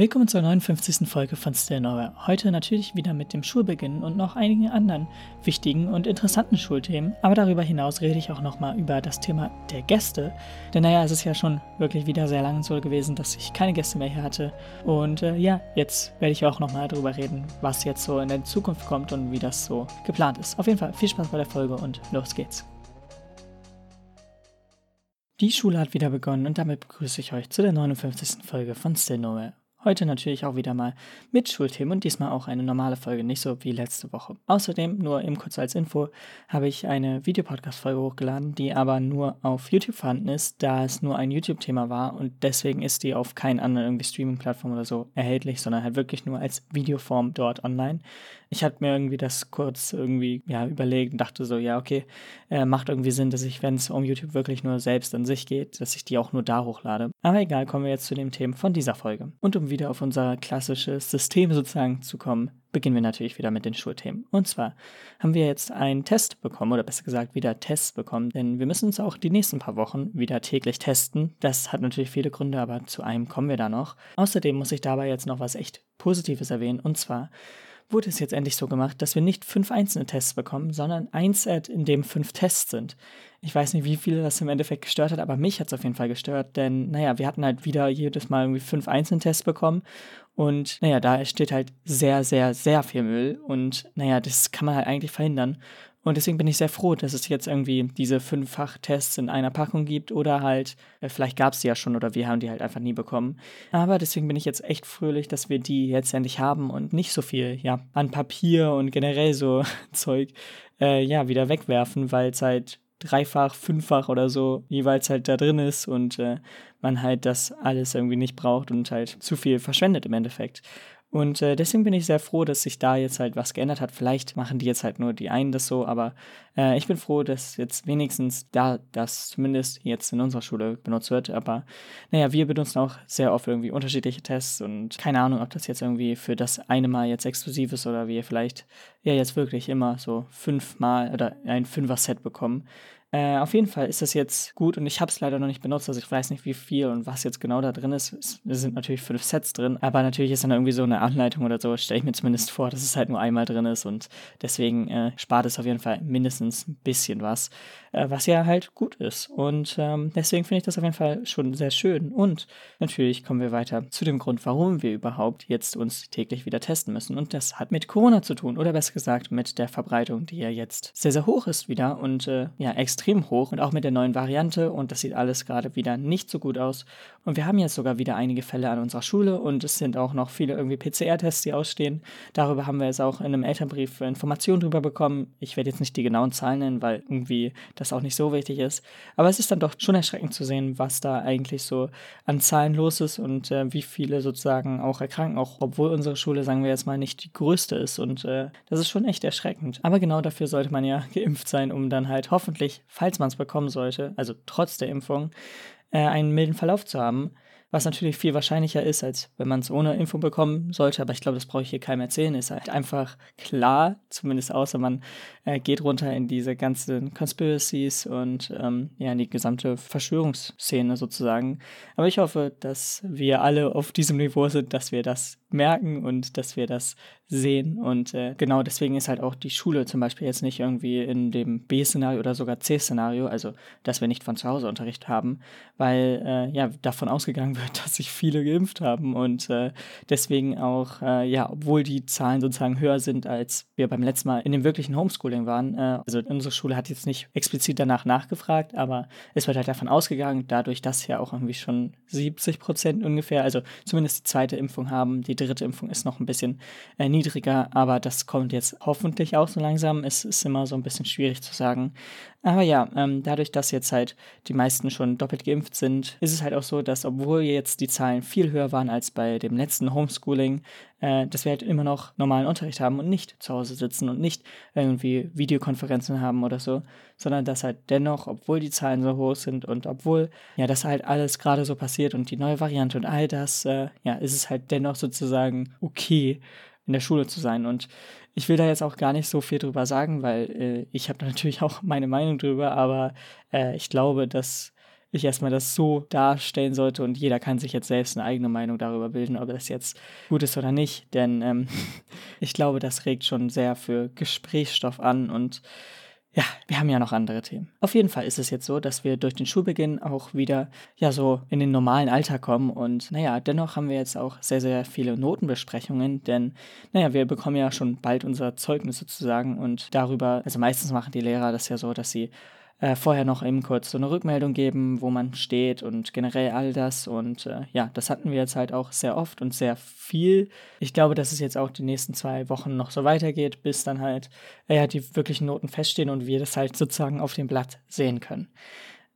Willkommen zur 59. Folge von Still Nowhere. Heute natürlich wieder mit dem Schulbeginn und noch einigen anderen wichtigen und interessanten Schulthemen. Aber darüber hinaus rede ich auch nochmal über das Thema der Gäste. Denn naja, es ist ja schon wirklich wieder sehr lange so gewesen, dass ich keine Gäste mehr hier hatte. Und äh, ja, jetzt werde ich auch nochmal darüber reden, was jetzt so in der Zukunft kommt und wie das so geplant ist. Auf jeden Fall viel Spaß bei der Folge und los geht's. Die Schule hat wieder begonnen und damit begrüße ich euch zu der 59. Folge von Still Nowhere. Heute natürlich auch wieder mal mit Schulthemen und diesmal auch eine normale Folge, nicht so wie letzte Woche. Außerdem, nur eben kurz als Info, habe ich eine Videopodcast-Folge hochgeladen, die aber nur auf YouTube vorhanden ist, da es nur ein YouTube-Thema war und deswegen ist die auf keinen anderen irgendwie Streaming-Plattform oder so erhältlich, sondern halt wirklich nur als Videoform dort online. Ich hatte mir irgendwie das kurz irgendwie ja, überlegt und dachte so, ja, okay, äh, macht irgendwie Sinn, dass ich, wenn es um YouTube wirklich nur selbst an sich geht, dass ich die auch nur da hochlade. Aber egal, kommen wir jetzt zu den Themen von dieser Folge. Und um wieder auf unser klassisches System sozusagen zu kommen, beginnen wir natürlich wieder mit den Schulthemen. Und zwar haben wir jetzt einen Test bekommen, oder besser gesagt wieder Tests bekommen, denn wir müssen uns auch die nächsten paar Wochen wieder täglich testen. Das hat natürlich viele Gründe, aber zu einem kommen wir da noch. Außerdem muss ich dabei jetzt noch was echt Positives erwähnen, und zwar wurde es jetzt endlich so gemacht, dass wir nicht fünf einzelne Tests bekommen, sondern ein Set, in dem fünf Tests sind. Ich weiß nicht, wie viele das im Endeffekt gestört hat, aber mich hat es auf jeden Fall gestört, denn naja, wir hatten halt wieder jedes Mal irgendwie fünf einzelne Tests bekommen und naja, da steht halt sehr, sehr, sehr viel Müll und naja, das kann man halt eigentlich verhindern. Und deswegen bin ich sehr froh, dass es jetzt irgendwie diese fünffach Tests in einer Packung gibt oder halt, äh, vielleicht gab es die ja schon oder wir haben die halt einfach nie bekommen. Aber deswegen bin ich jetzt echt fröhlich, dass wir die jetzt endlich haben und nicht so viel, ja, an Papier und generell so Zeug, äh, ja, wieder wegwerfen, weil es halt dreifach, fünffach oder so jeweils halt da drin ist und äh, man halt das alles irgendwie nicht braucht und halt zu viel verschwendet im Endeffekt. Und äh, deswegen bin ich sehr froh, dass sich da jetzt halt was geändert hat. Vielleicht machen die jetzt halt nur die einen das so, aber äh, ich bin froh, dass jetzt wenigstens da das zumindest jetzt in unserer Schule benutzt wird. Aber naja, wir benutzen auch sehr oft irgendwie unterschiedliche Tests und keine Ahnung, ob das jetzt irgendwie für das eine Mal jetzt exklusiv ist oder wir vielleicht ja jetzt wirklich immer so fünfmal oder ein Fünfer-Set bekommen. Äh, auf jeden Fall ist das jetzt gut und ich habe es leider noch nicht benutzt, also ich weiß nicht, wie viel und was jetzt genau da drin ist. Es sind natürlich fünf Sets drin, aber natürlich ist dann irgendwie so eine Anleitung oder so, stelle ich mir zumindest vor, dass es halt nur einmal drin ist und deswegen äh, spart es auf jeden Fall mindestens ein bisschen was, äh, was ja halt gut ist. Und ähm, deswegen finde ich das auf jeden Fall schon sehr schön. Und natürlich kommen wir weiter zu dem Grund, warum wir überhaupt jetzt uns täglich wieder testen müssen. Und das hat mit Corona zu tun oder besser gesagt mit der Verbreitung, die ja jetzt sehr, sehr hoch ist wieder und äh, ja, extra extrem hoch und auch mit der neuen Variante und das sieht alles gerade wieder nicht so gut aus. Und wir haben jetzt sogar wieder einige Fälle an unserer Schule und es sind auch noch viele irgendwie PCR-Tests, die ausstehen. Darüber haben wir jetzt auch in einem Elternbrief Informationen drüber bekommen. Ich werde jetzt nicht die genauen Zahlen nennen, weil irgendwie das auch nicht so wichtig ist. Aber es ist dann doch schon erschreckend zu sehen, was da eigentlich so an Zahlen los ist und äh, wie viele sozusagen auch erkranken, auch obwohl unsere Schule, sagen wir jetzt mal, nicht die größte ist. Und äh, das ist schon echt erschreckend. Aber genau dafür sollte man ja geimpft sein, um dann halt hoffentlich falls man es bekommen sollte, also trotz der Impfung, äh, einen milden Verlauf zu haben was natürlich viel wahrscheinlicher ist, als wenn man es ohne Info bekommen sollte. Aber ich glaube, das brauche ich hier keinem erzählen. Ist halt einfach klar, zumindest außer man äh, geht runter in diese ganzen Conspiracies und ähm, ja, in die gesamte Verschwörungsszene sozusagen. Aber ich hoffe, dass wir alle auf diesem Niveau sind, dass wir das merken und dass wir das sehen. Und äh, genau deswegen ist halt auch die Schule zum Beispiel jetzt nicht irgendwie in dem B-Szenario oder sogar C-Szenario, also dass wir nicht von zu Hause Unterricht haben, weil äh, ja davon ausgegangen wird, dass sich viele geimpft haben und äh, deswegen auch, äh, ja, obwohl die Zahlen sozusagen höher sind, als wir beim letzten Mal in dem wirklichen Homeschooling waren. Äh, also unsere Schule hat jetzt nicht explizit danach nachgefragt, aber es wird halt davon ausgegangen, dadurch, dass ja auch irgendwie schon 70 Prozent ungefähr, also zumindest die zweite Impfung haben. Die dritte Impfung ist noch ein bisschen äh, niedriger, aber das kommt jetzt hoffentlich auch so langsam. Es ist immer so ein bisschen schwierig zu sagen. Aber ja, ähm, dadurch, dass jetzt halt die meisten schon doppelt geimpft sind, ist es halt auch so, dass obwohl jetzt die Zahlen viel höher waren als bei dem letzten Homeschooling, äh, dass wir halt immer noch normalen Unterricht haben und nicht zu Hause sitzen und nicht irgendwie Videokonferenzen haben oder so, sondern dass halt dennoch, obwohl die Zahlen so hoch sind und obwohl ja das halt alles gerade so passiert und die neue Variante und all das, äh, ja, ist es halt dennoch sozusagen okay in der Schule zu sein. Und ich will da jetzt auch gar nicht so viel drüber sagen, weil äh, ich habe natürlich auch meine Meinung drüber, aber äh, ich glaube, dass ich erstmal das so darstellen sollte und jeder kann sich jetzt selbst eine eigene Meinung darüber bilden, ob das jetzt gut ist oder nicht. Denn ähm, ich glaube, das regt schon sehr für Gesprächsstoff an und ja, wir haben ja noch andere Themen. Auf jeden Fall ist es jetzt so, dass wir durch den Schulbeginn auch wieder ja so in den normalen Alltag kommen und naja, dennoch haben wir jetzt auch sehr, sehr viele Notenbesprechungen, denn naja, wir bekommen ja schon bald unser Zeugnis sozusagen und darüber, also meistens machen die Lehrer das ja so, dass sie äh, vorher noch eben kurz so eine Rückmeldung geben, wo man steht und generell all das. Und äh, ja, das hatten wir jetzt halt auch sehr oft und sehr viel. Ich glaube, dass es jetzt auch die nächsten zwei Wochen noch so weitergeht, bis dann halt äh, ja, die wirklichen Noten feststehen und wir das halt sozusagen auf dem Blatt sehen können.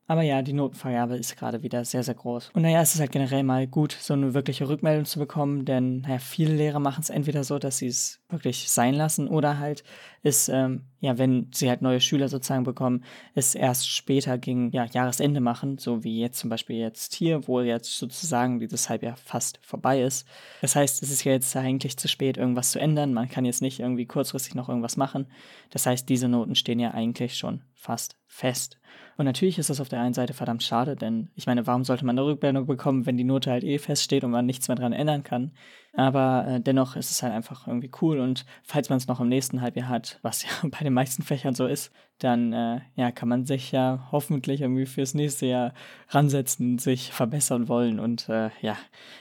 Aber ja, die Notenvergabe ist gerade wieder sehr, sehr groß. Und naja, es ist halt generell mal gut, so eine wirkliche Rückmeldung zu bekommen, denn naja, viele Lehrer machen es entweder so, dass sie es wirklich sein lassen oder halt ist, ähm, ja, wenn sie halt neue Schüler sozusagen bekommen, es erst später gegen ja, Jahresende machen, so wie jetzt zum Beispiel jetzt hier, wo jetzt sozusagen dieses Halbjahr fast vorbei ist. Das heißt, es ist jetzt eigentlich zu spät, irgendwas zu ändern. Man kann jetzt nicht irgendwie kurzfristig noch irgendwas machen. Das heißt, diese Noten stehen ja eigentlich schon fast fest. Und natürlich ist das auf der einen Seite verdammt schade, denn ich meine, warum sollte man eine Rückmeldung bekommen, wenn die Note halt eh feststeht und man nichts mehr dran ändern kann? Aber äh, dennoch ist es halt einfach irgendwie cool und falls man es noch im nächsten Halbjahr hat, was ja bei den meisten Fächern so ist, dann äh, ja, kann man sich ja hoffentlich irgendwie fürs nächste Jahr ransetzen, sich verbessern wollen und äh, ja,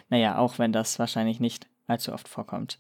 naja, auch wenn das wahrscheinlich nicht allzu oft vorkommt.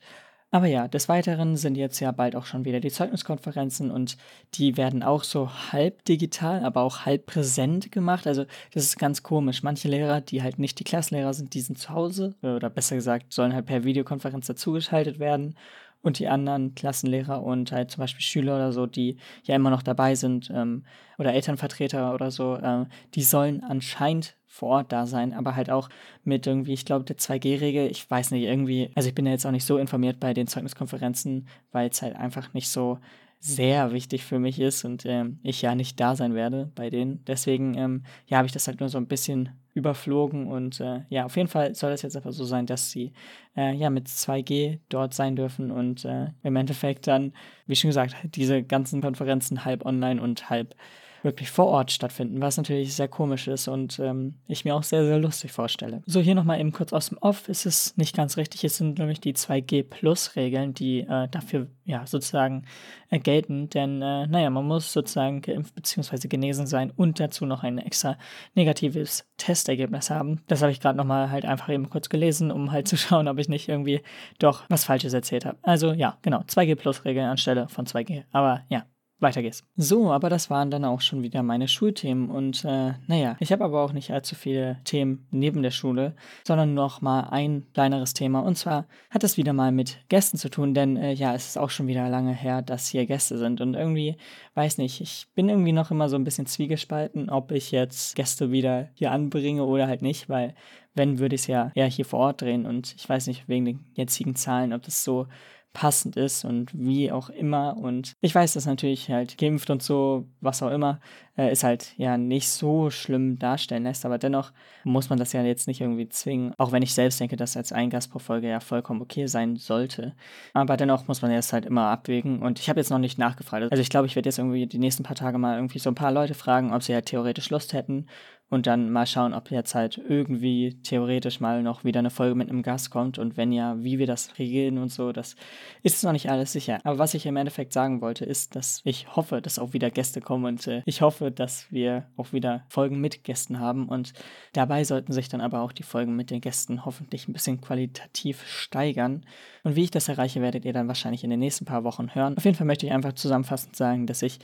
Aber ja, des Weiteren sind jetzt ja bald auch schon wieder die Zeugniskonferenzen und die werden auch so halb digital, aber auch halb präsent gemacht. Also das ist ganz komisch. Manche Lehrer, die halt nicht die Klasslehrer sind, die sind zu Hause oder besser gesagt, sollen halt per Videokonferenz dazugeschaltet werden und die anderen Klassenlehrer und halt zum Beispiel Schüler oder so, die ja immer noch dabei sind ähm, oder Elternvertreter oder so, äh, die sollen anscheinend vor Ort da sein, aber halt auch mit irgendwie, ich glaube, der 2G-Regel, ich weiß nicht, irgendwie, also ich bin ja jetzt auch nicht so informiert bei den Zeugniskonferenzen, weil es halt einfach nicht so sehr wichtig für mich ist und ähm, ich ja nicht da sein werde bei denen. Deswegen, ähm, ja, habe ich das halt nur so ein bisschen überflogen und äh, ja, auf jeden Fall soll das jetzt einfach so sein, dass sie äh, ja mit 2G dort sein dürfen und äh, im Endeffekt dann, wie schon gesagt, diese ganzen Konferenzen halb online und halb wirklich vor Ort stattfinden, was natürlich sehr komisch ist und ähm, ich mir auch sehr, sehr lustig vorstelle. So, hier nochmal eben kurz aus dem Off. ist Es nicht ganz richtig. Es sind nämlich die 2G-Plus-Regeln, die äh, dafür ja sozusagen äh, gelten. Denn, äh, naja, man muss sozusagen geimpft bzw. genesen sein und dazu noch ein extra negatives Testergebnis haben. Das habe ich gerade nochmal halt einfach eben kurz gelesen, um halt zu schauen, ob ich nicht irgendwie doch was Falsches erzählt habe. Also ja, genau, 2G-Plus-Regeln anstelle von 2G. Aber ja, weiter geht's. So, aber das waren dann auch schon wieder meine Schulthemen und äh, naja, ich habe aber auch nicht allzu viele Themen neben der Schule, sondern noch mal ein kleineres Thema und zwar hat es wieder mal mit Gästen zu tun, denn äh, ja, es ist auch schon wieder lange her, dass hier Gäste sind und irgendwie, weiß nicht, ich bin irgendwie noch immer so ein bisschen zwiegespalten, ob ich jetzt Gäste wieder hier anbringe oder halt nicht, weil wenn, würde ich es ja eher hier vor Ort drehen und ich weiß nicht, wegen den jetzigen Zahlen, ob das so passend ist und wie auch immer. Und ich weiß, dass natürlich halt geimpft und so, was auch immer, äh, ist halt ja nicht so schlimm darstellen lässt, aber dennoch muss man das ja jetzt nicht irgendwie zwingen, auch wenn ich selbst denke, dass als ein Gast pro Folge ja vollkommen okay sein sollte. Aber dennoch muss man das halt immer abwägen und ich habe jetzt noch nicht nachgefragt. Also ich glaube, ich werde jetzt irgendwie die nächsten paar Tage mal irgendwie so ein paar Leute fragen, ob sie ja halt theoretisch Lust hätten und dann mal schauen, ob jetzt halt irgendwie theoretisch mal noch wieder eine Folge mit einem Gast kommt und wenn ja, wie wir das regeln und so, das ist noch nicht alles sicher. Aber was ich im Endeffekt sagen wollte, ist, dass ich hoffe, dass auch wieder Gäste kommen und äh, ich hoffe, dass wir auch wieder Folgen mit Gästen haben und dabei sollten sich dann aber auch die Folgen mit den Gästen hoffentlich ein bisschen qualitativ steigern. Und wie ich das erreiche, werdet ihr dann wahrscheinlich in den nächsten paar Wochen hören. Auf jeden Fall möchte ich einfach zusammenfassend sagen, dass ich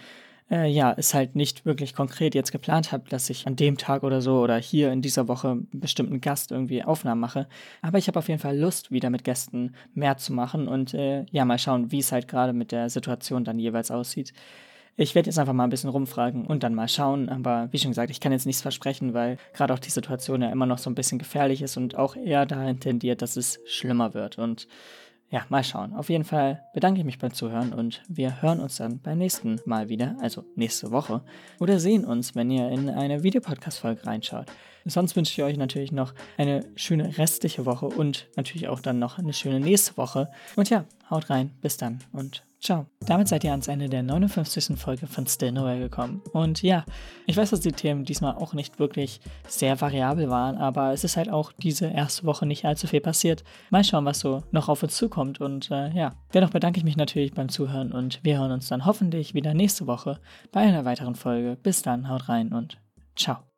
äh, ja, es halt nicht wirklich konkret jetzt geplant habe, dass ich an dem Tag oder so oder hier in dieser Woche einen bestimmten Gast irgendwie Aufnahmen mache. Aber ich habe auf jeden Fall Lust, wieder mit Gästen mehr zu machen und äh, ja, mal schauen, wie es halt gerade mit der Situation dann jeweils aussieht. Ich werde jetzt einfach mal ein bisschen rumfragen und dann mal schauen. Aber wie schon gesagt, ich kann jetzt nichts versprechen, weil gerade auch die Situation ja immer noch so ein bisschen gefährlich ist und auch eher dahin tendiert, dass es schlimmer wird. Und ja, mal schauen. Auf jeden Fall bedanke ich mich beim Zuhören und wir hören uns dann beim nächsten Mal wieder, also nächste Woche. Oder sehen uns, wenn ihr in eine Videopodcast-Folge reinschaut. Sonst wünsche ich euch natürlich noch eine schöne restliche Woche und natürlich auch dann noch eine schöne nächste Woche. Und ja, haut rein, bis dann und Ciao. Damit seid ihr ans Ende der 59. Folge von Still Nowhere gekommen. Und ja, ich weiß, dass die Themen diesmal auch nicht wirklich sehr variabel waren, aber es ist halt auch diese erste Woche nicht allzu viel passiert. Mal schauen, was so noch auf uns zukommt. Und äh, ja, dennoch bedanke ich mich natürlich beim Zuhören und wir hören uns dann hoffentlich wieder nächste Woche bei einer weiteren Folge. Bis dann, haut rein und ciao.